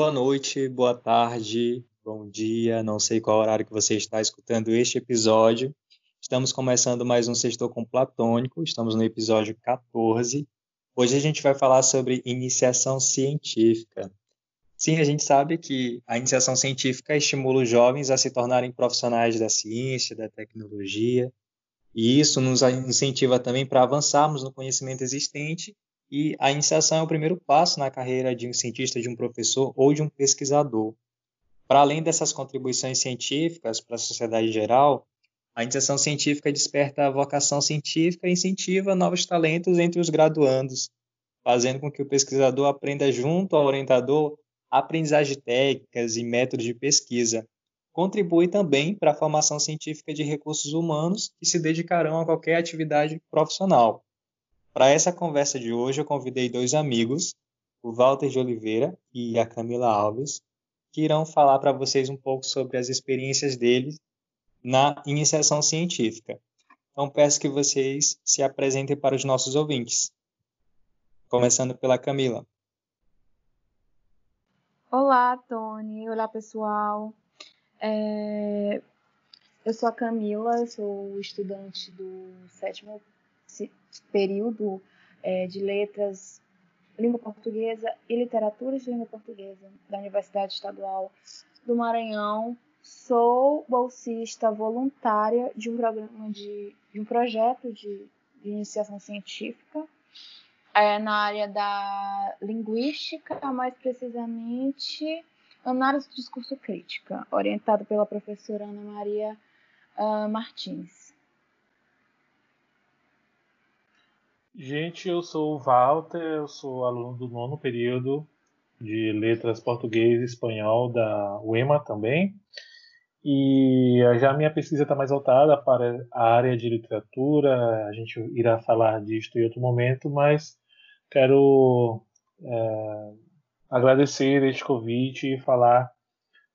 Boa noite, boa tarde, bom dia, não sei qual horário que você está escutando este episódio. Estamos começando mais um Sextor com Platônico, estamos no episódio 14. Hoje a gente vai falar sobre iniciação científica. Sim, a gente sabe que a iniciação científica estimula os jovens a se tornarem profissionais da ciência, da tecnologia, e isso nos incentiva também para avançarmos no conhecimento existente e a iniciação é o primeiro passo na carreira de um cientista, de um professor ou de um pesquisador. Para além dessas contribuições científicas para a sociedade geral, a iniciação científica desperta a vocação científica e incentiva novos talentos entre os graduandos, fazendo com que o pesquisador aprenda junto ao orientador aprendizagem técnicas e métodos de pesquisa. Contribui também para a formação científica de recursos humanos que se dedicarão a qualquer atividade profissional. Para essa conversa de hoje, eu convidei dois amigos, o Walter de Oliveira e a Camila Alves, que irão falar para vocês um pouco sobre as experiências deles na iniciação científica. Então, peço que vocês se apresentem para os nossos ouvintes. Começando pela Camila. Olá, Tony. Olá, pessoal. É... Eu sou a Camila, sou estudante do sétimo período é, de letras, língua portuguesa e literaturas de língua portuguesa da Universidade Estadual do Maranhão. Sou bolsista voluntária de um programa de, de um projeto de, de iniciação científica é, na área da linguística, mais precisamente análise do discurso crítica, orientado pela professora Ana Maria uh, Martins. Gente, eu sou o Walter, eu sou aluno do nono período de Letras Português e Espanhol da UEMA também. E já a minha pesquisa está mais voltada para a área de literatura, a gente irá falar disto em outro momento, mas quero é, agradecer este convite e falar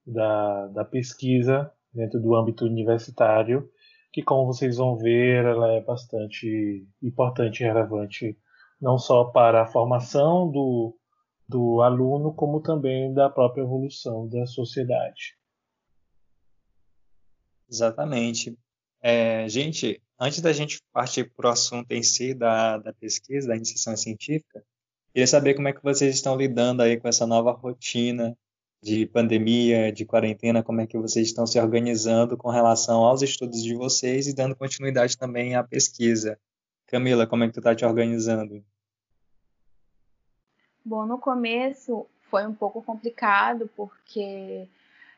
da, da pesquisa dentro do âmbito universitário que, como vocês vão ver, ela é bastante importante e relevante não só para a formação do, do aluno, como também da própria evolução da sociedade. Exatamente. É, gente, antes da gente partir para o assunto em si da, da pesquisa, da iniciação científica, queria saber como é que vocês estão lidando aí com essa nova rotina de pandemia, de quarentena, como é que vocês estão se organizando com relação aos estudos de vocês e dando continuidade também à pesquisa. Camila, como é que tu está te organizando? Bom, no começo foi um pouco complicado porque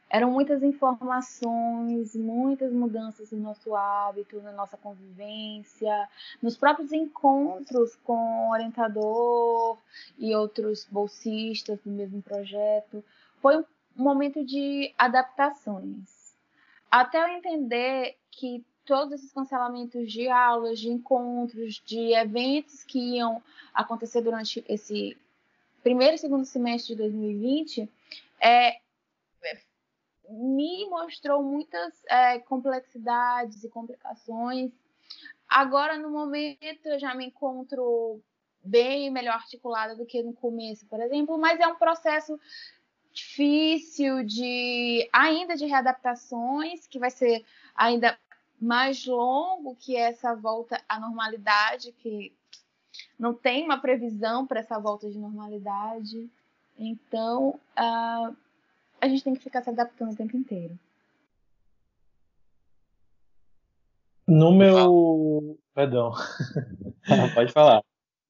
eram muitas informações, muitas mudanças no nosso hábito, na nossa convivência, nos próprios encontros com orientador e outros bolsistas do mesmo projeto foi um momento de adaptações. Até eu entender que todos esses cancelamentos de aulas, de encontros, de eventos que iam acontecer durante esse primeiro e segundo semestre de 2020, é, me mostrou muitas é, complexidades e complicações. Agora, no momento, eu já me encontro bem melhor articulada do que no começo, por exemplo, mas é um processo difícil de ainda de readaptações, que vai ser ainda mais longo que essa volta à normalidade, que não tem uma previsão para essa volta de normalidade. Então, uh, a gente tem que ficar se adaptando o tempo inteiro. No meu. Perdão. Pode falar.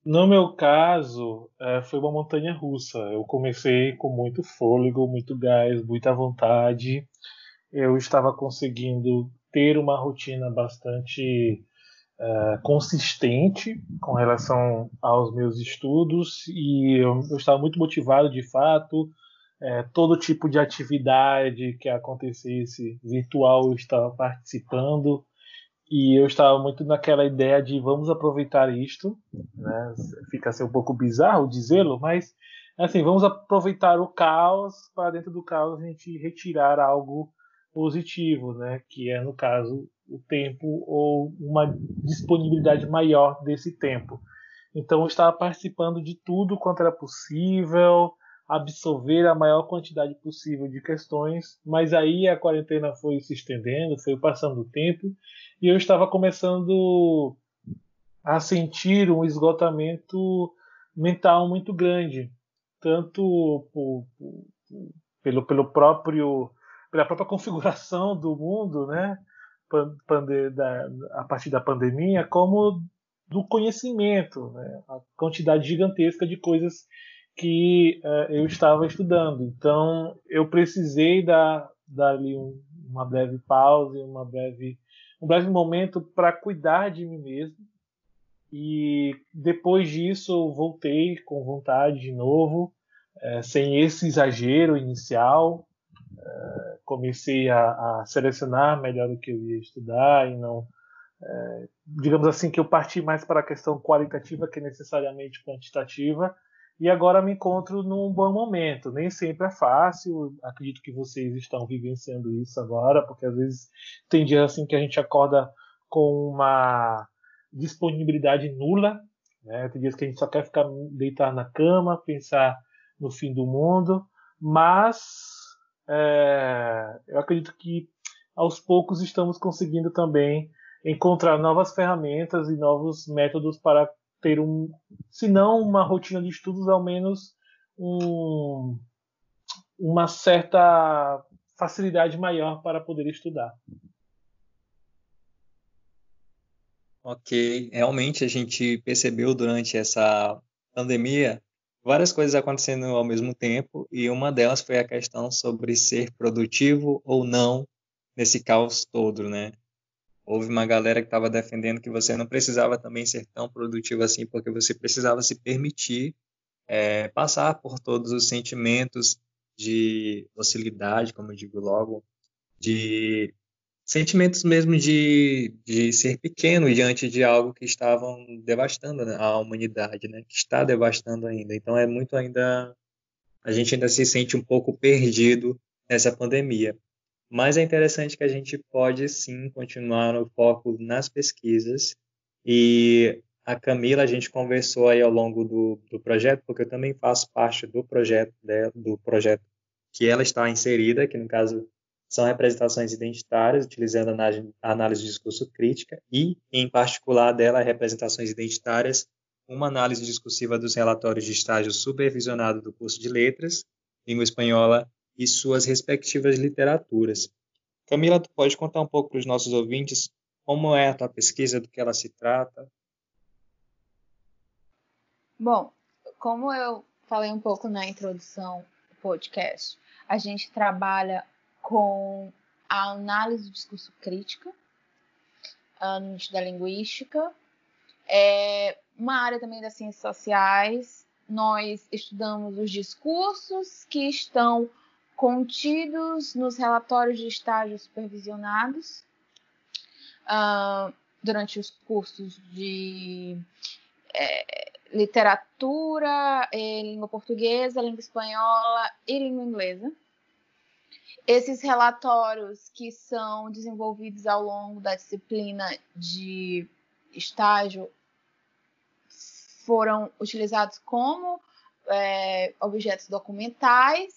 No meu caso, é, foi uma montanha russa. Eu comecei com muito fôlego, muito gás, muita vontade. Eu estava conseguindo ter uma rotina bastante é, consistente com relação aos meus estudos e eu, eu estava muito motivado de fato. É, todo tipo de atividade que acontecesse virtual eu estava participando. E eu estava muito naquela ideia de vamos aproveitar isto, né? Fica ser um pouco bizarro dizê-lo, mas assim, vamos aproveitar o caos para dentro do caos a gente retirar algo positivo, né? Que é no caso o tempo ou uma disponibilidade maior desse tempo. Então eu estava participando de tudo quanto era possível, absorver a maior quantidade possível de questões, mas aí a quarentena foi se estendendo, foi passando o tempo e eu estava começando a sentir um esgotamento mental muito grande, tanto por, pelo, pelo próprio pela própria configuração do mundo, né, da, a partir da pandemia, como do conhecimento, né, a quantidade gigantesca de coisas que uh, eu estava estudando. Então, eu precisei dar, dar ali um, uma breve pausa, uma breve, um breve momento para cuidar de mim mesmo. E depois disso, eu voltei com vontade de novo, uh, sem esse exagero inicial. Uh, comecei a, a, selecionar melhor o que eu ia estudar e não. digamos assim, que eu parti mais para a questão qualitativa que necessariamente quantitativa e agora me encontro num bom momento. Nem sempre é fácil, acredito que vocês estão vivenciando isso agora, porque às vezes tem dias assim que a gente acorda com uma disponibilidade nula, né? tem dias que a gente só quer ficar deitar na cama, pensar no fim do mundo, mas é, eu acredito que aos poucos estamos conseguindo também encontrar novas ferramentas e novos métodos para ter um, se não uma rotina de estudos, ao menos um, uma certa facilidade maior para poder estudar. Ok, realmente a gente percebeu durante essa pandemia várias coisas acontecendo ao mesmo tempo e uma delas foi a questão sobre ser produtivo ou não nesse caos todo, né? Houve uma galera que estava defendendo que você não precisava também ser tão produtivo assim, porque você precisava se permitir é, passar por todos os sentimentos de docilidade, como eu digo logo, de sentimentos mesmo de, de ser pequeno diante de algo que estavam devastando a humanidade, né, que está devastando ainda. Então é muito ainda a gente ainda se sente um pouco perdido nessa pandemia. Mas é interessante que a gente pode sim continuar no foco nas pesquisas. E a Camila, a gente conversou aí ao longo do, do projeto, porque eu também faço parte do projeto dela, do projeto que ela está inserida, que no caso são representações identitárias, utilizando a análise de discurso crítica e, em particular dela, representações identitárias, uma análise discursiva dos relatórios de estágio supervisionado do curso de letras, língua espanhola e suas respectivas literaturas. Camila, tu pode contar um pouco para os nossos ouvintes como é a tua pesquisa, do que ela se trata? Bom, como eu falei um pouco na introdução do podcast, a gente trabalha com a análise do discurso crítica, a da linguística, é uma área também das ciências sociais. Nós estudamos os discursos que estão contidos nos relatórios de estágio supervisionados uh, durante os cursos de é, literatura, é, língua portuguesa, língua espanhola e língua inglesa. Esses relatórios que são desenvolvidos ao longo da disciplina de estágio foram utilizados como é, objetos documentais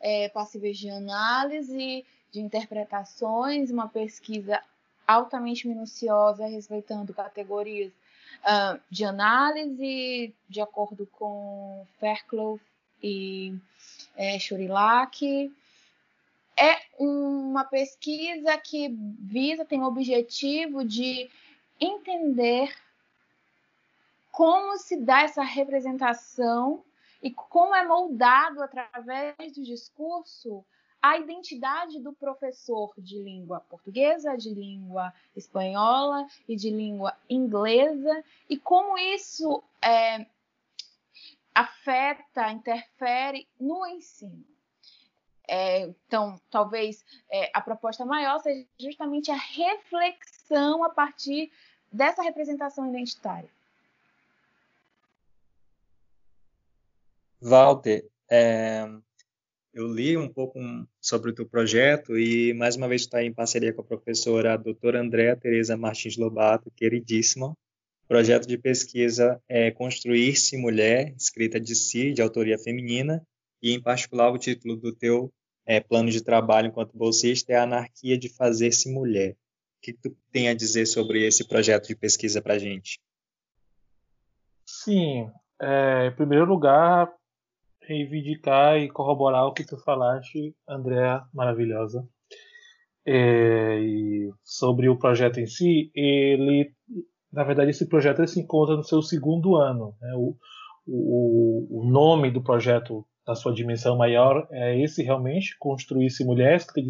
é, passíveis de análise, de interpretações, uma pesquisa altamente minuciosa, respeitando categorias uh, de análise, de acordo com Fairclough e é. É uma pesquisa que visa, tem o objetivo de entender como se dá essa representação e como é moldado através do discurso a identidade do professor de língua portuguesa, de língua espanhola e de língua inglesa, e como isso é, afeta, interfere no ensino. É, então, talvez é, a proposta maior seja justamente a reflexão a partir dessa representação identitária. Walter, é, eu li um pouco sobre o teu projeto e mais uma vez está em parceria com a professora a doutora Andréa Tereza Martins Lobato, queridíssima. Projeto de pesquisa é Construir-se Mulher, escrita de si, de autoria feminina, e em particular o título do teu é, plano de trabalho enquanto bolsista é a Anarquia de Fazer-se Mulher. O que tu tem a dizer sobre esse projeto de pesquisa para a gente? Sim, é, em primeiro lugar, reivindicar e corroborar o que tu falaste, Andréa, maravilhosa. É, sobre o projeto em si, ele, na verdade, esse projeto se encontra no seu segundo ano. Né? O, o, o, nome do projeto, na sua dimensão maior, é esse realmente, Construir-se Mulher, escrito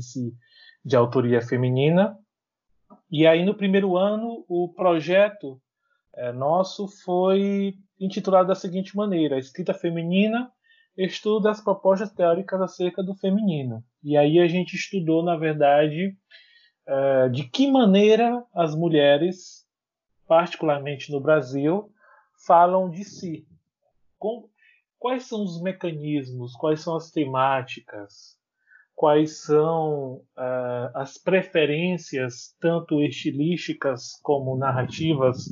de autoria feminina. E aí, no primeiro ano, o projeto é, nosso foi intitulado da seguinte maneira: Escrita Feminina estuda as propostas teóricas acerca do feminino. E aí a gente estudou, na verdade, é, de que maneira as mulheres, particularmente no Brasil, falam de si. quais são os mecanismos, quais são as temáticas, quais são uh, as preferências, tanto estilísticas como narrativas,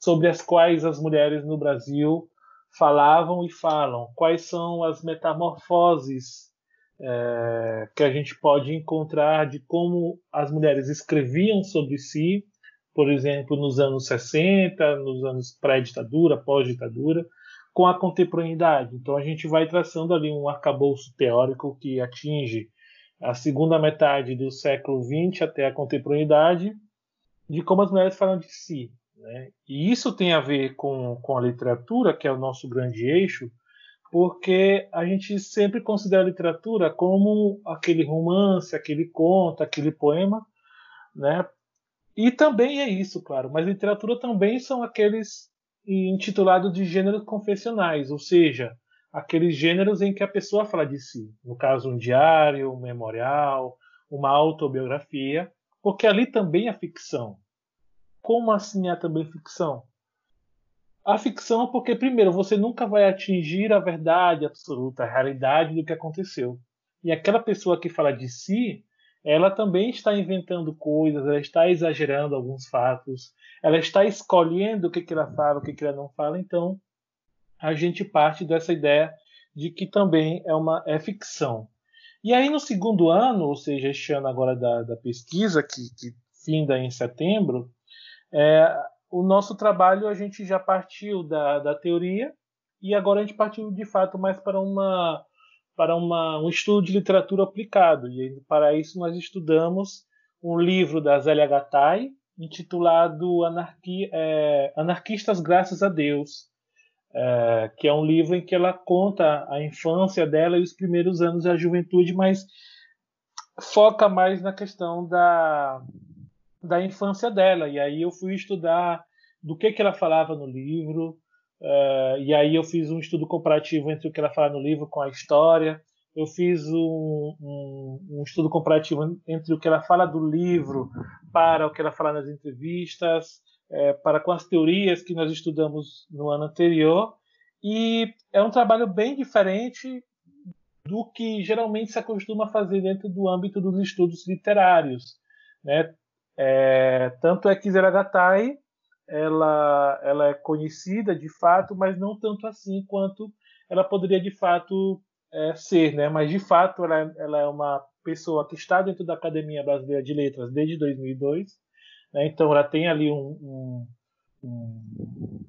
sobre as quais as mulheres no Brasil falavam e falam, quais são as metamorfoses é, que a gente pode encontrar de como as mulheres escreviam sobre si, por exemplo, nos anos 60, nos anos pré-ditadura, pós-ditadura, com a contemporaneidade. Então a gente vai traçando ali um arcabouço teórico que atinge a segunda metade do século XX até a contemporaneidade, de como as mulheres falam de si. Né? E isso tem a ver com, com a literatura, que é o nosso grande eixo, porque a gente sempre considera a literatura como aquele romance, aquele conto, aquele poema, né? E também é isso, claro, mas literatura também são aqueles intitulados de gêneros confessionais, ou seja, aqueles gêneros em que a pessoa fala de si, no caso um diário, um memorial, uma autobiografia, porque ali também é ficção, como assim é também ficção? A ficção é porque, primeiro, você nunca vai atingir a verdade absoluta, a realidade do que aconteceu. E aquela pessoa que fala de si, ela também está inventando coisas, ela está exagerando alguns fatos, ela está escolhendo o que, que ela fala, o que, que ela não fala. Então, a gente parte dessa ideia de que também é uma é ficção. E aí, no segundo ano, ou seja, este ano agora da, da pesquisa, que, que finda em setembro, é, o nosso trabalho a gente já partiu da, da teoria e agora a gente partiu de fato mais para uma para uma, um estudo de literatura aplicado. E para isso nós estudamos um livro da Zélia Gattai intitulado Anarquia, é, Anarquistas Graças a Deus é, que é um livro em que ela conta a infância dela e os primeiros anos da juventude mas foca mais na questão da da infância dela. E aí eu fui estudar do que, que ela falava no livro, uh, e aí eu fiz um estudo comparativo entre o que ela fala no livro com a história. Eu fiz um, um, um estudo comparativo entre o que ela fala do livro para o que ela fala nas entrevistas, é, para com as teorias que nós estudamos no ano anterior. E é um trabalho bem diferente do que geralmente se acostuma fazer dentro do âmbito dos estudos literários. Né? É, tanto é que Zeragatai ela, ela é conhecida de fato, mas não tanto assim quanto ela poderia de fato é, ser, né? Mas de fato ela, ela, é uma pessoa que está dentro da Academia Brasileira de Letras desde 2002, né? então ela tem ali um, um,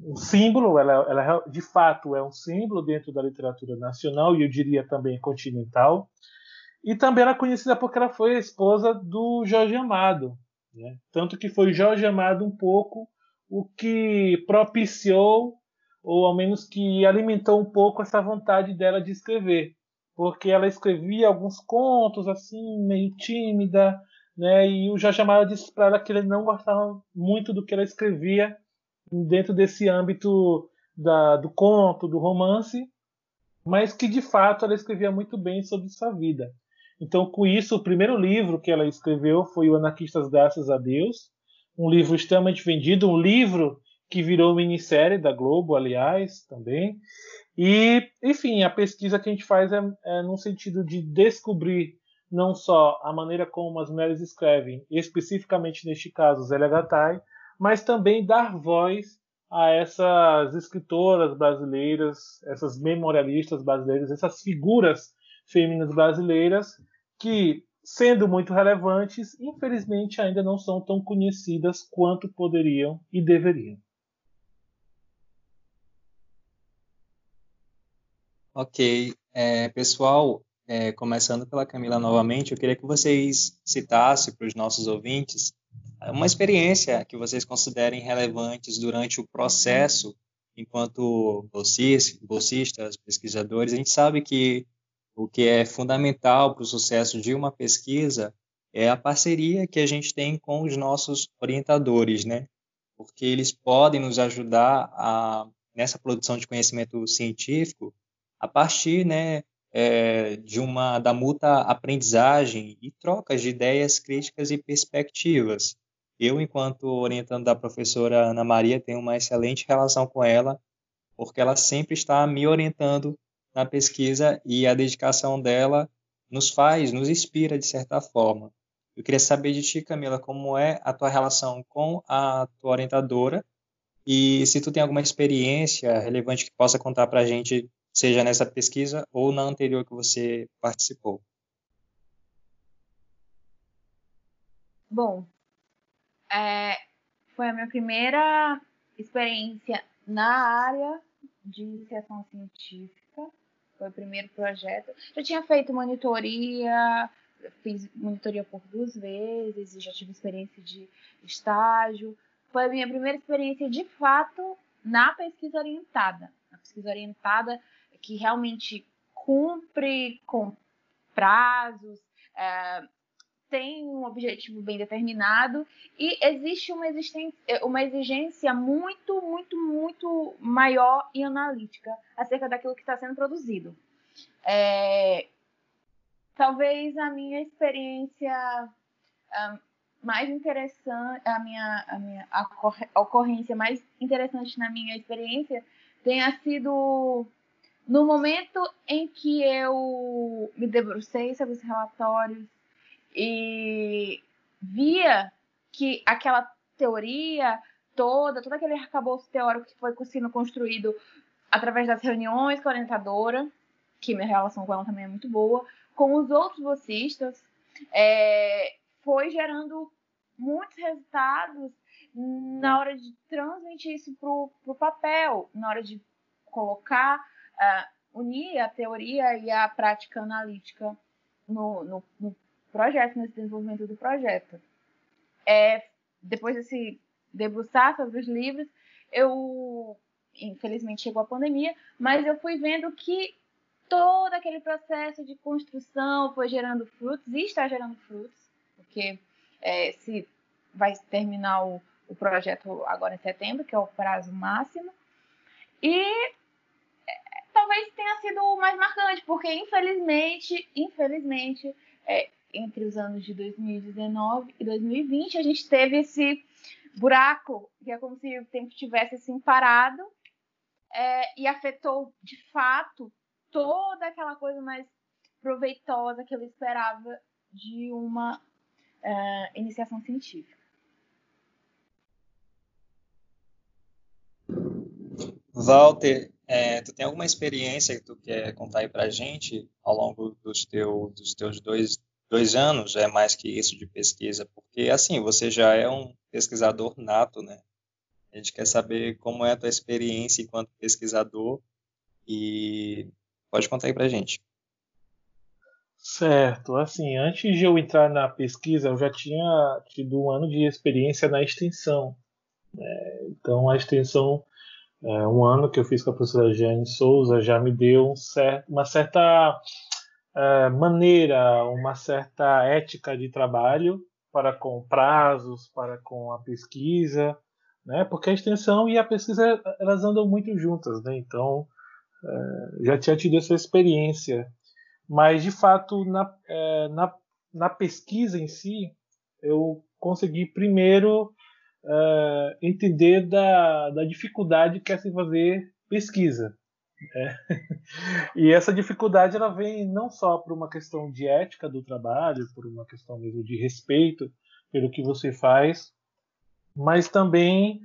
um, símbolo, ela, ela de fato é um símbolo dentro da literatura nacional e eu diria também continental. E também ela é conhecida porque ela foi a esposa do Jorge Amado, né? Tanto que foi Jorge Amado um pouco o que propiciou, ou ao menos que alimentou um pouco essa vontade dela de escrever. Porque ela escrevia alguns contos assim, meio tímida, né? e o Jorge Amado disse para ela que ele não gostava muito do que ela escrevia dentro desse âmbito da, do conto, do romance, mas que de fato ela escrevia muito bem sobre sua vida. Então, com isso, o primeiro livro que ela escreveu foi o Anarquistas Graças a Deus, um livro extremamente vendido, um livro que virou minissérie da Globo, aliás, também. E, enfim, a pesquisa que a gente faz é, é no sentido de descobrir não só a maneira como as mulheres escrevem, especificamente neste caso Zélia Gattai, mas também dar voz a essas escritoras brasileiras, essas memorialistas brasileiras, essas figuras femininas brasileiras que, sendo muito relevantes, infelizmente ainda não são tão conhecidas quanto poderiam e deveriam. Ok, é, pessoal, é, começando pela Camila novamente, eu queria que vocês citassem para os nossos ouvintes uma experiência que vocês considerem relevantes durante o processo enquanto bolsistas, pesquisadores. A gente sabe que o que é fundamental para o sucesso de uma pesquisa é a parceria que a gente tem com os nossos orientadores, né? Porque eles podem nos ajudar a, nessa produção de conhecimento científico a partir, né, é, de uma da mútua aprendizagem e trocas de ideias críticas e perspectivas. Eu, enquanto orientando da professora Ana Maria, tenho uma excelente relação com ela, porque ela sempre está me orientando na pesquisa e a dedicação dela nos faz, nos inspira de certa forma. Eu queria saber de ti, Camila, como é a tua relação com a tua orientadora e se tu tem alguma experiência relevante que possa contar para a gente seja nessa pesquisa ou na anterior que você participou? Bom, é, foi a minha primeira experiência na área de iniciação científica. Foi o primeiro projeto. Já tinha feito monitoria, fiz monitoria por duas vezes, já tive experiência de estágio. Foi a minha primeira experiência de fato na pesquisa orientada. Na pesquisa orientada que realmente cumpre com prazos, é, tem um objetivo bem determinado e existe uma, uma exigência muito, muito, muito maior e analítica acerca daquilo que está sendo produzido. É, talvez a minha experiência um, mais interessante, a minha, a minha a ocorrência mais interessante na minha experiência tenha sido no momento em que eu me debrucei sobre os relatórios e via que aquela teoria toda, todo aquele arcabouço teórico que foi sendo construído através das reuniões com a orientadora, que minha relação com ela também é muito boa, com os outros bolsistas, é, foi gerando muitos resultados na hora de transmitir isso para o papel, na hora de colocar uh, unir a teoria e a prática analítica no, no, no projeto, nesse desenvolvimento do projeto. É, depois desse debruçar sobre os livros, eu, infelizmente, chegou a pandemia, mas eu fui vendo que todo aquele processo de construção foi gerando frutos e está gerando frutos, porque é, se vai terminar o, o projeto agora em setembro, que é o prazo máximo, e talvez tenha sido o mais marcante, porque infelizmente, infelizmente, é, entre os anos de 2019 e 2020, a gente teve esse buraco, que é como se o tempo tivesse assim parado, é, e afetou de fato toda aquela coisa mais proveitosa que eu esperava de uma é, iniciação científica. Walter, é, tu tem alguma experiência que tu quer contar aí pra gente ao longo dos, teu, dos teus dois, dois anos, é mais que isso de pesquisa? Porque, assim, você já é um pesquisador nato, né? A gente quer saber como é a tua experiência enquanto pesquisador e pode contar aí pra gente. Certo, assim, antes de eu entrar na pesquisa, eu já tinha tido um ano de experiência na extensão. Né? Então, a extensão é, um ano que eu fiz com a professora Jane Souza já me deu um certo, uma certa é, maneira, uma certa ética de trabalho para com prazos, para com a pesquisa, né? Porque a extensão e a pesquisa elas andam muito juntas, né? Então é, já tinha tido essa experiência, mas de fato na, é, na, na pesquisa em si eu consegui primeiro entender da, da dificuldade que é se fazer pesquisa. Né? e essa dificuldade ela vem não só por uma questão de ética do trabalho, por uma questão mesmo de respeito pelo que você faz, mas também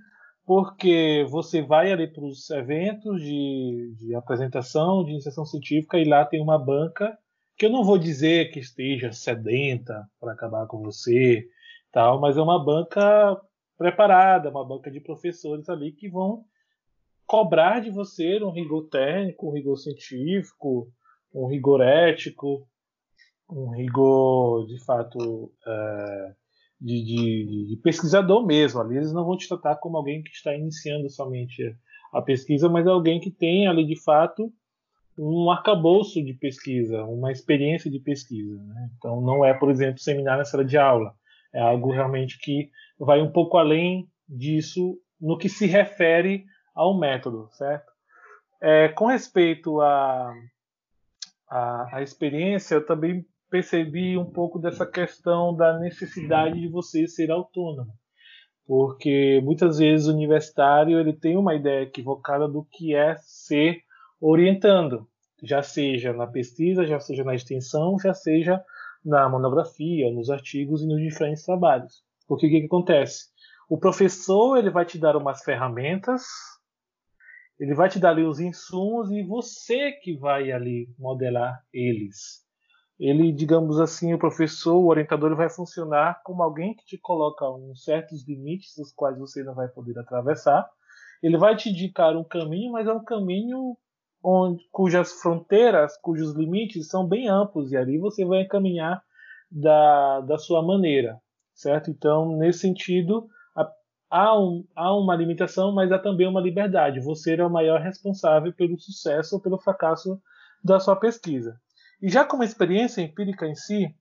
porque você vai ali para os eventos de, de apresentação, de iniciação científica, e lá tem uma banca que eu não vou dizer que esteja sedenta para acabar com você, tal, mas é uma banca preparada, uma banca de professores ali que vão cobrar de você um rigor técnico, um rigor científico, um rigor ético, um rigor de fato é, de, de, de, pesquisador mesmo. Ali eles não vão te tratar como alguém que está iniciando somente a pesquisa, mas alguém que tem ali de fato um arcabouço de pesquisa, uma experiência de pesquisa. Né? Então não é, por exemplo, seminário na sala de aula. É algo realmente que vai um pouco além disso no que se refere ao método, certo? É, com respeito à a, a, a, experiência, eu também percebi um pouco dessa questão da necessidade de você ser autônomo, porque muitas vezes o universitário ele tem uma ideia equivocada do que é ser orientando, já seja na pesquisa, já seja na extensão, já seja na monografia, nos artigos e nos diferentes trabalhos. Porque o que, que acontece? O professor ele vai te dar umas ferramentas, ele vai te dar ali os insumos e você que vai ali modelar eles. Ele, digamos assim, o professor, o orientador, ele vai funcionar como alguém que te coloca uns certos limites os quais você não vai poder atravessar. Ele vai te indicar um caminho, mas é um caminho onde, cujas fronteiras, cujos limites são bem amplos, e ali você vai caminhar da, da sua maneira, certo? Então, nesse sentido, há, um, há uma limitação, mas há também uma liberdade. Você é o maior responsável pelo sucesso ou pelo fracasso da sua pesquisa. E já como experiência empírica em si,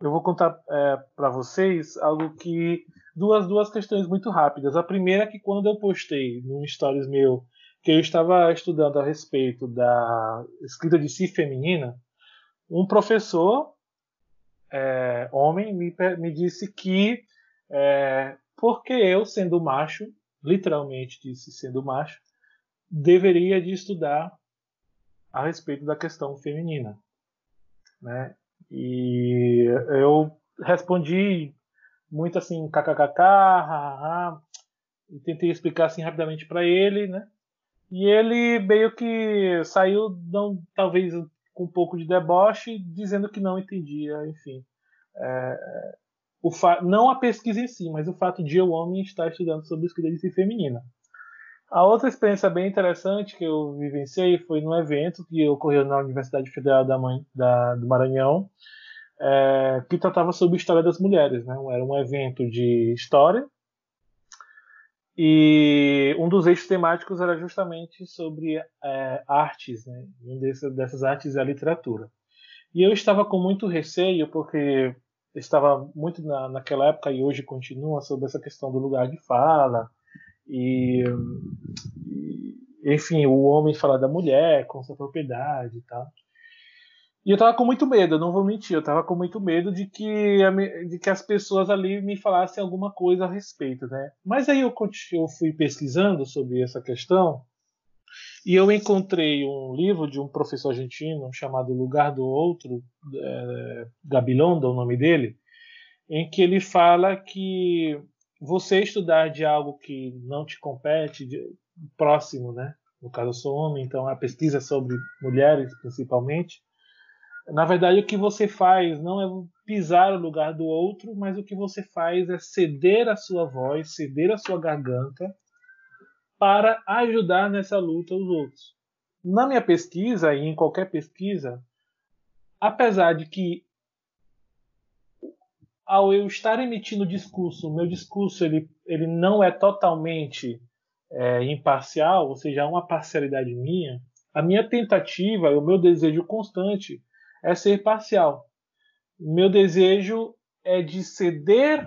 eu vou contar é, para vocês algo que duas duas questões muito rápidas. A primeira é que quando eu postei no stories meu que eu estava estudando a respeito da escrita de si feminina, um professor, é, homem, me, me disse que é, porque eu, sendo macho, literalmente disse sendo macho, deveria de estudar a respeito da questão feminina, né? E eu respondi muito assim, kkkk, e tentei explicar assim rapidamente para ele, né? E ele meio que saiu, não, talvez com um pouco de deboche, dizendo que não entendia, enfim. É, o não a pesquisa em si, mas o fato de eu, homem, estar estudando sobre esclerise feminina. A outra experiência bem interessante que eu vivenciei foi num evento que ocorreu na Universidade Federal da, da, do Maranhão, é, que tratava sobre história das mulheres. Né? Era um evento de história e um dos eixos temáticos era justamente sobre é, artes, né? um desses, dessas artes é a literatura. E eu estava com muito receio, porque estava muito na, naquela época e hoje continua sobre essa questão do lugar de fala e, e enfim, o homem falar da mulher com sua propriedade e. E eu tava com muito medo, não vou mentir, eu tava com muito medo de que, de que as pessoas ali me falassem alguma coisa a respeito, né? Mas aí eu, eu fui pesquisando sobre essa questão e eu encontrei um livro de um professor argentino chamado Lugar do Outro, é, Gabilondo é o nome dele, em que ele fala que você estudar de algo que não te compete, de, próximo, né? No caso, eu sou homem, então a pesquisa é sobre mulheres principalmente na verdade, o que você faz não é pisar no lugar do outro, mas o que você faz é ceder a sua voz, ceder a sua garganta para ajudar nessa luta os outros. Na minha pesquisa e em qualquer pesquisa, apesar de que ao eu estar emitindo discurso, meu discurso ele, ele não é totalmente é, imparcial, ou seja, há uma parcialidade minha, a minha tentativa, o meu desejo constante é ser parcial. Meu desejo é de ceder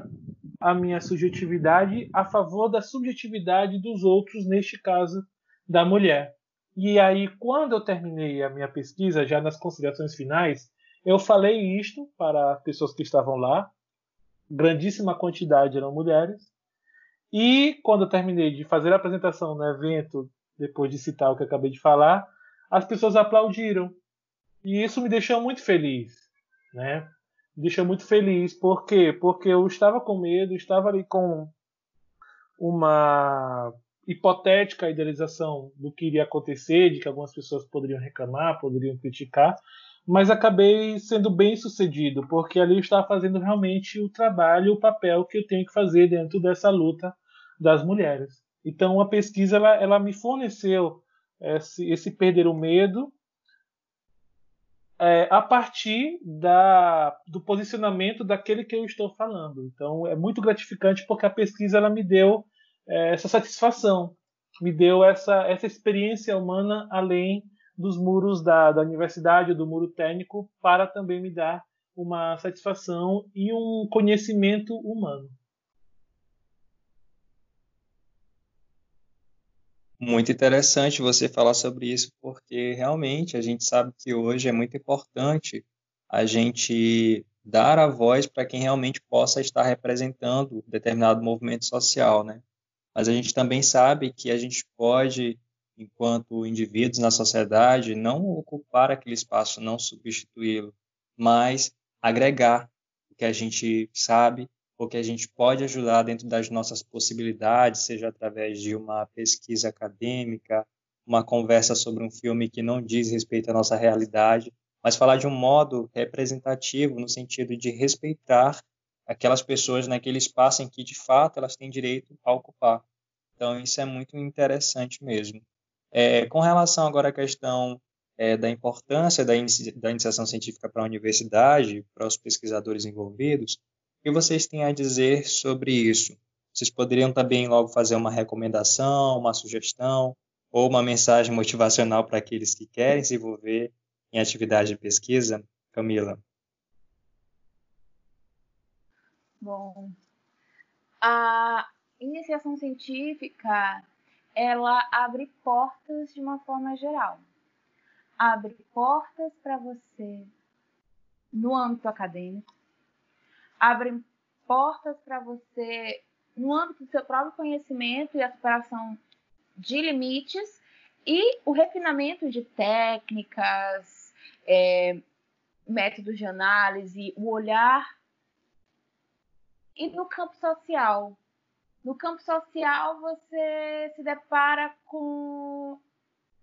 a minha subjetividade a favor da subjetividade dos outros, neste caso, da mulher. E aí, quando eu terminei a minha pesquisa, já nas considerações finais, eu falei isto para as pessoas que estavam lá, grandíssima quantidade eram mulheres, e quando eu terminei de fazer a apresentação no evento, depois de citar o que acabei de falar, as pessoas aplaudiram. E isso me deixou muito feliz, né? Me deixou muito feliz. Por quê? Porque eu estava com medo, estava ali com uma hipotética idealização do que iria acontecer, de que algumas pessoas poderiam reclamar, poderiam criticar, mas acabei sendo bem sucedido, porque ali eu estava fazendo realmente o trabalho, o papel que eu tenho que fazer dentro dessa luta das mulheres. Então a pesquisa ela, ela me forneceu esse, esse perder o medo é, a partir da, do posicionamento daquele que eu estou falando. Então é muito gratificante porque a pesquisa ela me deu é, essa satisfação, me deu essa, essa experiência humana além dos muros da, da universidade, do muro técnico, para também me dar uma satisfação e um conhecimento humano. Muito interessante você falar sobre isso, porque realmente a gente sabe que hoje é muito importante a gente dar a voz para quem realmente possa estar representando determinado movimento social, né? Mas a gente também sabe que a gente pode enquanto indivíduos na sociedade, não ocupar aquele espaço, não substituí-lo, mas agregar o que a gente sabe, o que a gente pode ajudar dentro das nossas possibilidades, seja através de uma pesquisa acadêmica, uma conversa sobre um filme que não diz respeito à nossa realidade, mas falar de um modo representativo, no sentido de respeitar aquelas pessoas naquele espaço em que, de fato, elas têm direito a ocupar. Então, isso é muito interessante mesmo. É, com relação agora à questão é, da importância da, inici da iniciação científica para a universidade, para os pesquisadores envolvidos, que vocês têm a dizer sobre isso? Vocês poderiam também logo fazer uma recomendação, uma sugestão ou uma mensagem motivacional para aqueles que querem se envolver em atividade de pesquisa? Camila. Bom, a iniciação científica ela abre portas de uma forma geral. Abre portas para você no âmbito acadêmico, abre portas para você no âmbito do seu próprio conhecimento e a superação de limites e o refinamento de técnicas, é, métodos de análise, o olhar. E no campo social, no campo social, você se depara com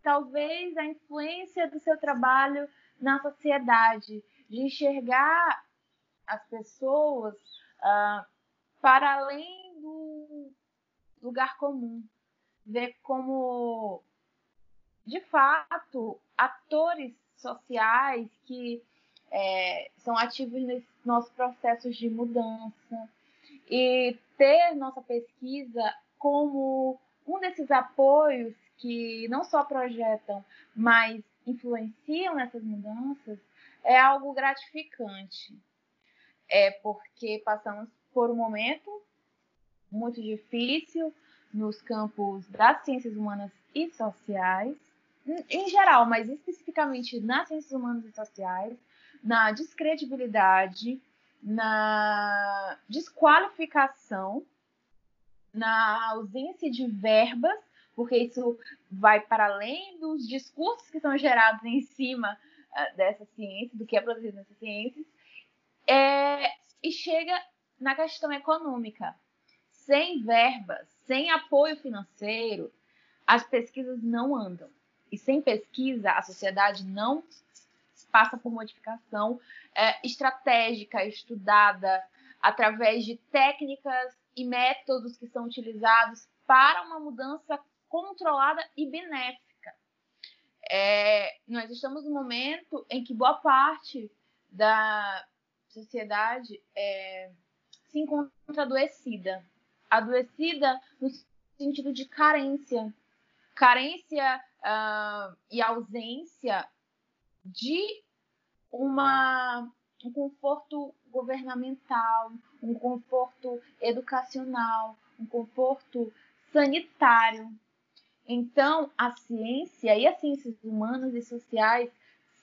talvez a influência do seu trabalho na sociedade, de enxergar as pessoas uh, para além do lugar comum, ver como, de fato, atores sociais que é, são ativos nesses nossos processos de mudança e ter nossa pesquisa como um desses apoios que não só projetam, mas influenciam nessas mudanças, é algo gratificante. É porque passamos por um momento muito difícil nos campos das ciências humanas e sociais, em geral, mas especificamente nas ciências humanas e sociais, na descredibilidade na desqualificação, na ausência de verbas, porque isso vai para além dos discursos que são gerados em cima uh, dessa ciência, do que é produzido nessas ciências, é, e chega na questão econômica. Sem verbas, sem apoio financeiro, as pesquisas não andam. E sem pesquisa, a sociedade não passa por modificação é, estratégica, estudada, através de técnicas e métodos que são utilizados para uma mudança controlada e benéfica. É, nós estamos no momento em que boa parte da sociedade é, se encontra adoecida. Adoecida no sentido de carência. Carência uh, e ausência de uma, um conforto governamental, um conforto educacional, um conforto sanitário. Então, a ciência e as ciências humanas e sociais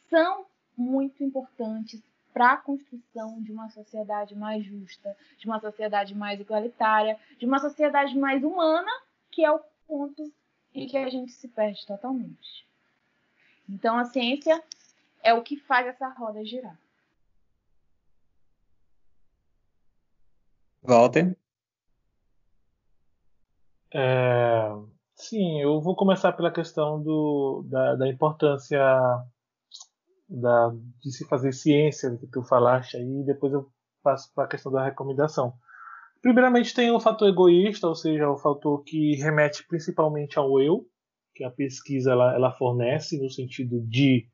são muito importantes para a construção de uma sociedade mais justa, de uma sociedade mais igualitária, de uma sociedade mais humana, que é o ponto em que a gente se perde totalmente. Então, a ciência é o que faz essa roda girar. Walter? É, sim, eu vou começar pela questão do, da, da importância da, de se fazer ciência, que tu falaste aí, e depois eu passo para a questão da recomendação. Primeiramente tem o fator egoísta, ou seja, o fator que remete principalmente ao eu, que a pesquisa ela, ela fornece no sentido de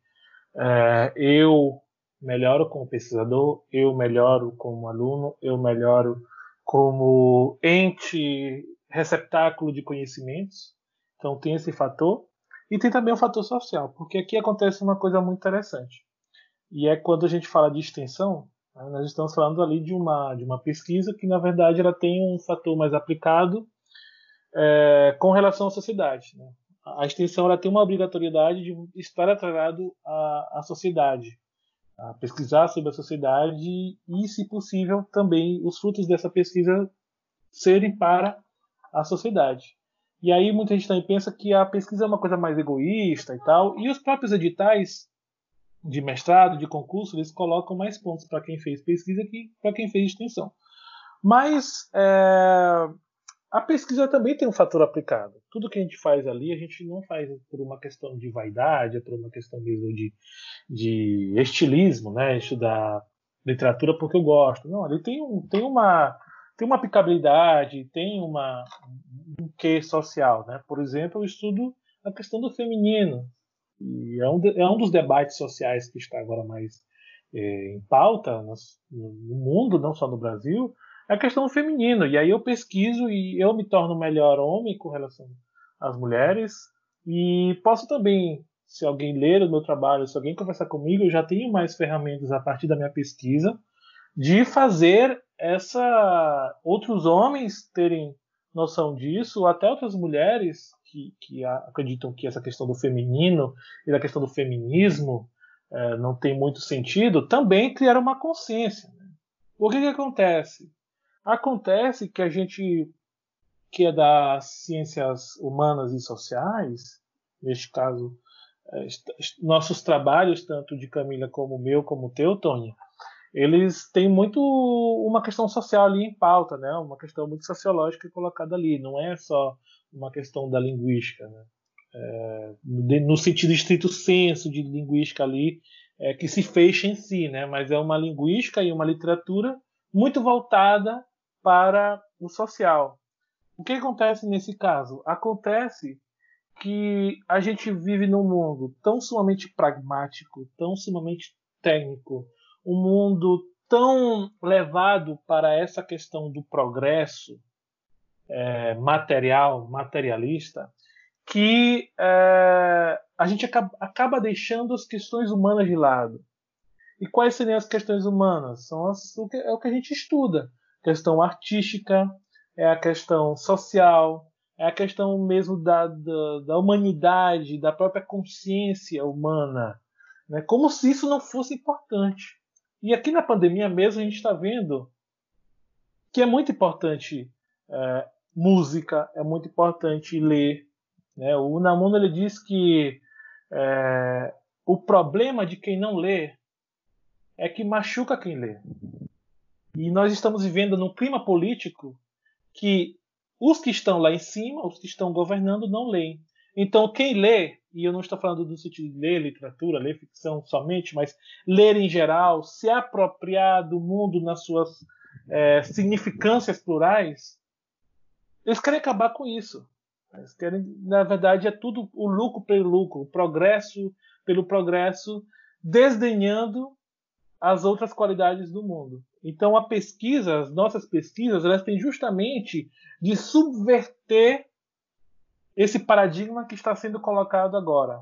é, eu melhoro como pesquisador, eu melhoro como aluno, eu melhoro como ente receptáculo de conhecimentos. Então tem esse fator. E tem também o fator social, porque aqui acontece uma coisa muito interessante. E é quando a gente fala de extensão, né, nós estamos falando ali de uma, de uma pesquisa que, na verdade, ela tem um fator mais aplicado é, com relação à sociedade. Né? A extensão ela tem uma obrigatoriedade de estar atrelado à, à sociedade, a pesquisar sobre a sociedade e, se possível, também os frutos dessa pesquisa serem para a sociedade. E aí muita gente também pensa que a pesquisa é uma coisa mais egoísta e tal, e os próprios editais de mestrado, de concurso, eles colocam mais pontos para quem fez pesquisa que para quem fez extensão. Mas é, a pesquisa também tem um fator aplicado. Tudo que a gente faz ali, a gente não faz por uma questão de vaidade, é por uma questão mesmo de, de estilismo, né? Estudar literatura porque eu gosto. Não, ali tem, um, tem uma tem uma aplicabilidade, tem uma um quê social, né? Por exemplo, eu estudo a questão do feminino e é um, de, é um dos debates sociais que está agora mais é, em pauta no, no mundo, não só no Brasil, a questão feminina. E aí eu pesquiso e eu me torno melhor homem com relação às mulheres. E posso também, se alguém ler o meu trabalho, se alguém conversar comigo, eu já tenho mais ferramentas a partir da minha pesquisa de fazer essa outros homens terem noção disso, até outras mulheres que, que acreditam que essa questão do feminino e da questão do feminismo é, não tem muito sentido, também criaram uma consciência. Né? O que, que acontece? Acontece que a gente que é das ciências humanas e sociais, neste caso, é, nossos trabalhos, tanto de Camila como o meu, como o teu, Tônia, eles têm muito uma questão social ali em pauta, né? uma questão muito sociológica colocada ali, não é só uma questão da linguística. Né? É, no sentido estrito senso de linguística ali, é, que se fecha em si, né? mas é uma linguística e uma literatura muito voltada para o social. O que acontece nesse caso? Acontece que a gente vive num mundo tão sumamente pragmático, tão sumamente técnico, um mundo tão levado para essa questão do progresso é, material, materialista, que é, a gente acaba, acaba, deixando as questões humanas de lado. E quais seriam as questões humanas? São as, o que, é o que a gente estuda questão artística, é a questão social, é a questão mesmo da, da, da humanidade, da própria consciência humana. Né? Como se isso não fosse importante. E aqui na pandemia mesmo a gente está vendo que é muito importante é, música, é muito importante ler. Né? O Unamuno ele diz que é, o problema de quem não lê é que machuca quem lê. E nós estamos vivendo num clima político que os que estão lá em cima, os que estão governando, não leem. Então, quem lê, e eu não estou falando do sentido de ler literatura, ler ficção somente, mas ler em geral, se apropriar do mundo nas suas é, significâncias plurais, eles querem acabar com isso. Eles querem, na verdade, é tudo o lucro pelo lucro, o progresso pelo progresso, desdenhando as outras qualidades do mundo. Então a pesquisa, as nossas pesquisas, elas têm justamente de subverter esse paradigma que está sendo colocado agora.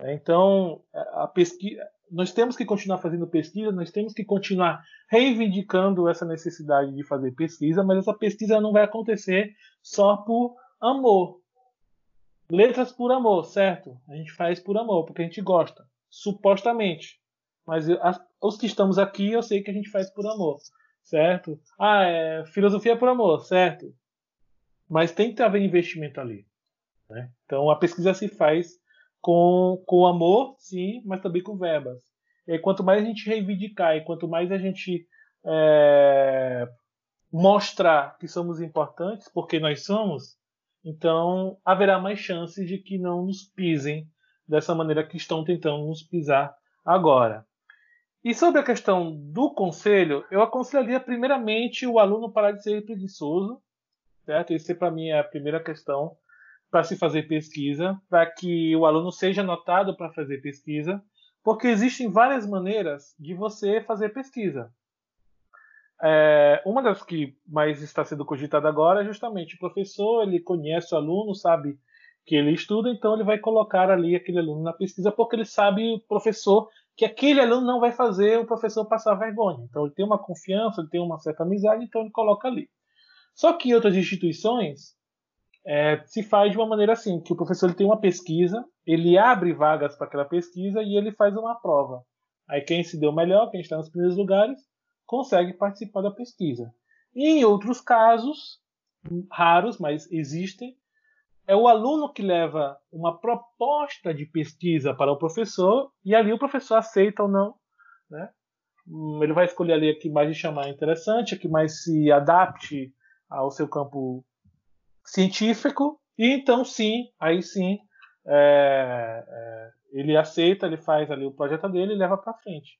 Então a pesquisa, nós temos que continuar fazendo pesquisa, nós temos que continuar reivindicando essa necessidade de fazer pesquisa, mas essa pesquisa não vai acontecer só por amor. Letras por amor, certo? A gente faz por amor, porque a gente gosta, supostamente. Mas as, os que estamos aqui, eu sei que a gente faz por amor, certo? Ah, é, filosofia por amor, certo? Mas tem que haver investimento ali. Né? Então a pesquisa se faz com, com amor, sim, mas também com verbas. E quanto mais a gente reivindicar e quanto mais a gente é, mostrar que somos importantes, porque nós somos, então haverá mais chances de que não nos pisem dessa maneira que estão tentando nos pisar agora. E sobre a questão do conselho, eu aconselharia primeiramente o aluno parar de ser preguiçoso, certo? Isso para mim é a primeira questão para se fazer pesquisa, para que o aluno seja notado para fazer pesquisa, porque existem várias maneiras de você fazer pesquisa. É, uma das que mais está sendo cogitada agora é justamente o professor, ele conhece o aluno, sabe que ele estuda, então ele vai colocar ali aquele aluno na pesquisa, porque ele sabe, o professor, que aquele aluno não vai fazer o professor passar vergonha. Então ele tem uma confiança, ele tem uma certa amizade, então ele coloca ali. Só que outras instituições é, se faz de uma maneira assim, que o professor ele tem uma pesquisa, ele abre vagas para aquela pesquisa e ele faz uma prova. Aí quem se deu melhor, quem está nos primeiros lugares, consegue participar da pesquisa. E em outros casos, raros, mas existem, é o aluno que leva uma proposta de pesquisa para o professor e ali o professor aceita ou não. Né? Hum, ele vai escolher ali a que mais lhe chamar interessante, a que mais se adapte ao seu campo científico e então sim, aí sim, é, é, ele aceita, ele faz ali o projeto dele e leva para frente.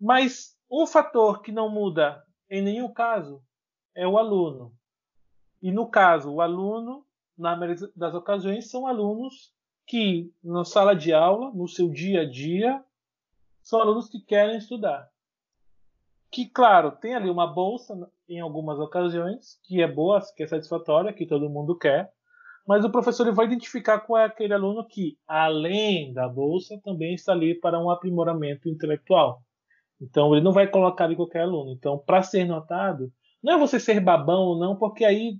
Mas um fator que não muda em nenhum caso é o aluno. E no caso, o aluno, na maioria das ocasiões, são alunos que, na sala de aula, no seu dia a dia, são alunos que querem estudar. Que, claro, tem ali uma bolsa em algumas ocasiões, que é boa, que é satisfatória, que todo mundo quer, mas o professor ele vai identificar qual é aquele aluno que, além da bolsa, também está ali para um aprimoramento intelectual. Então ele não vai colocar ali qualquer aluno. Então, para ser notado, não é você ser babão ou não, porque aí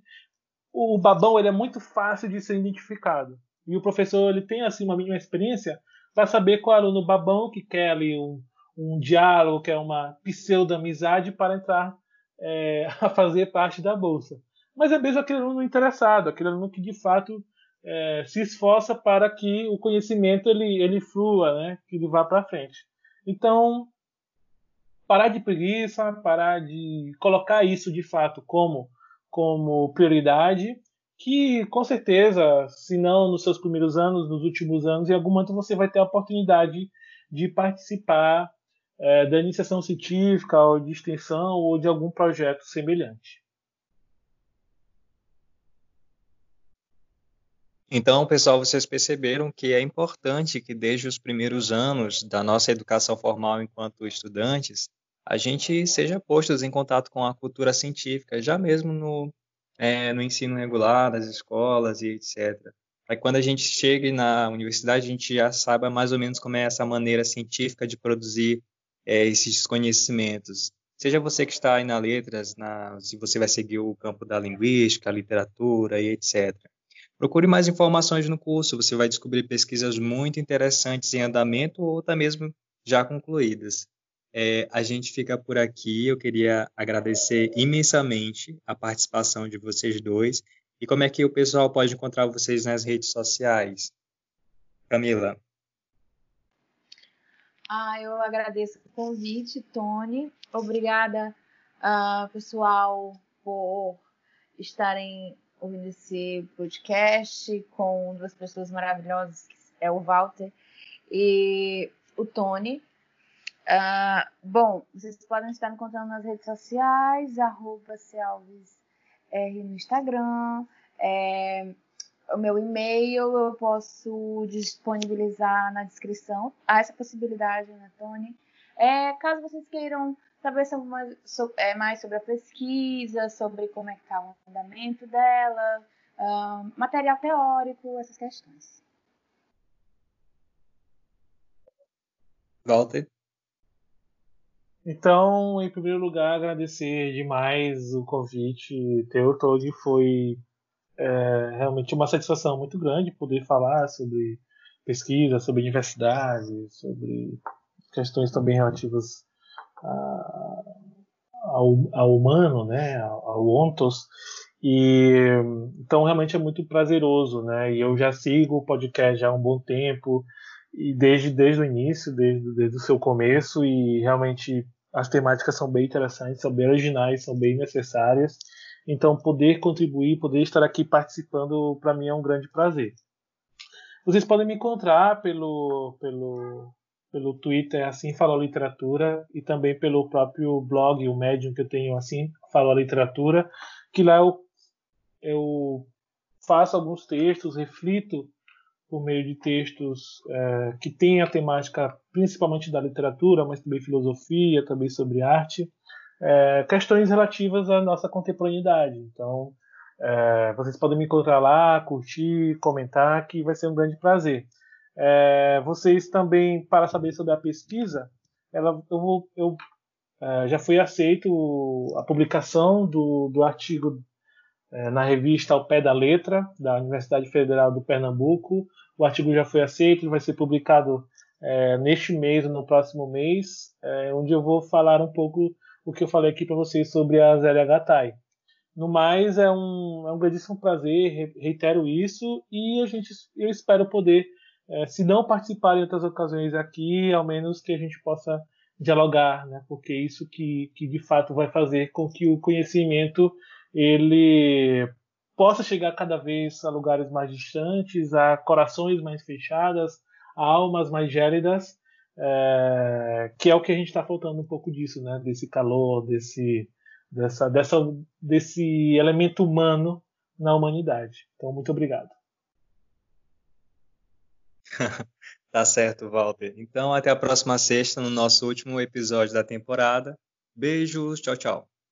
o babão ele é muito fácil de ser identificado. E o professor ele tem assim uma mínima experiência para saber qual é o aluno babão que quer ali um, um diálogo, quer uma pseudo-amizade para entrar é, a fazer parte da bolsa. Mas é mesmo aquele aluno interessado, aquele aluno que de fato é, se esforça para que o conhecimento ele, ele flua, né? que ele vá para frente. Então, parar de preguiça, parar de colocar isso de fato como, como prioridade, que com certeza, se não nos seus primeiros anos, nos últimos anos, em algum momento você vai ter a oportunidade de participar é, da iniciação científica, ou de extensão, ou de algum projeto semelhante. Então, pessoal, vocês perceberam que é importante que desde os primeiros anos da nossa educação formal enquanto estudantes, a gente seja postos em contato com a cultura científica, já mesmo no, é, no ensino regular, nas escolas e etc. Para que quando a gente chegue na universidade, a gente já saiba mais ou menos como é essa maneira científica de produzir é, esses conhecimentos. Seja você que está aí na letras, na, se você vai seguir o campo da linguística, literatura e etc. Procure mais informações no curso, você vai descobrir pesquisas muito interessantes em andamento ou até mesmo já concluídas. É, a gente fica por aqui. Eu queria agradecer imensamente a participação de vocês dois. E como é que o pessoal pode encontrar vocês nas redes sociais? Camila. Ah, eu agradeço o convite, Tony. Obrigada, uh, pessoal, por estarem ouvindo esse podcast com duas pessoas maravilhosas, que é o Walter e o Tony. Uh, bom, vocês podem estar me encontrando nas redes sociais, arroba no Instagram, é, o meu e-mail eu posso disponibilizar na descrição. Há essa possibilidade, né, Tony? É, caso vocês queiram saber sobre mais, sobre, é, mais sobre a pesquisa, sobre como é que está o andamento dela, uh, material teórico, essas questões. Walter? Então, em primeiro lugar, agradecer demais o convite teu, Todd. Foi é, realmente uma satisfação muito grande poder falar sobre pesquisa, sobre universidade, sobre questões também relativas a, ao, ao, humano, né, ao ontos. E então realmente é muito prazeroso, né? E eu já sigo o podcast já há um bom tempo e desde desde o início, desde, desde o seu começo e realmente as temáticas são bem interessantes, são bem originais, são bem necessárias. Então, poder contribuir, poder estar aqui participando, para mim é um grande prazer. Vocês podem me encontrar pelo, pelo, pelo Twitter, assim falou literatura, e também pelo próprio blog, o Medium que eu tenho, assim falou literatura, que lá eu, eu faço alguns textos, reflito por meio de textos é, que têm a temática principalmente da literatura, mas também filosofia, também sobre arte, é, questões relativas à nossa contemporaneidade. Então, é, vocês podem me encontrar lá, curtir, comentar, que vai ser um grande prazer. É, vocês também, para saber sobre a pesquisa, ela, eu, eu é, já foi aceito a publicação do, do artigo é, na revista Ao Pé da Letra, da Universidade Federal do Pernambuco. O artigo já foi aceito, vai ser publicado é, neste mês ou no próximo mês, onde eu vou falar um pouco o que eu falei aqui para vocês sobre a Zélia Gattai. No mais, é um, é um grandíssimo prazer, reitero isso, e a gente, eu espero poder, é, se não participar em outras ocasiões aqui, ao menos que a gente possa dialogar, né? porque é isso que, que de fato vai fazer com que o conhecimento ele possa chegar cada vez a lugares mais distantes, a corações mais fechadas, a almas mais gélidas, é, que é o que a gente está faltando um pouco disso, né? Desse calor, desse, dessa, dessa, desse elemento humano na humanidade. Então, muito obrigado. tá certo, Walter. Então, até a próxima sexta, no nosso último episódio da temporada. Beijos, tchau, tchau.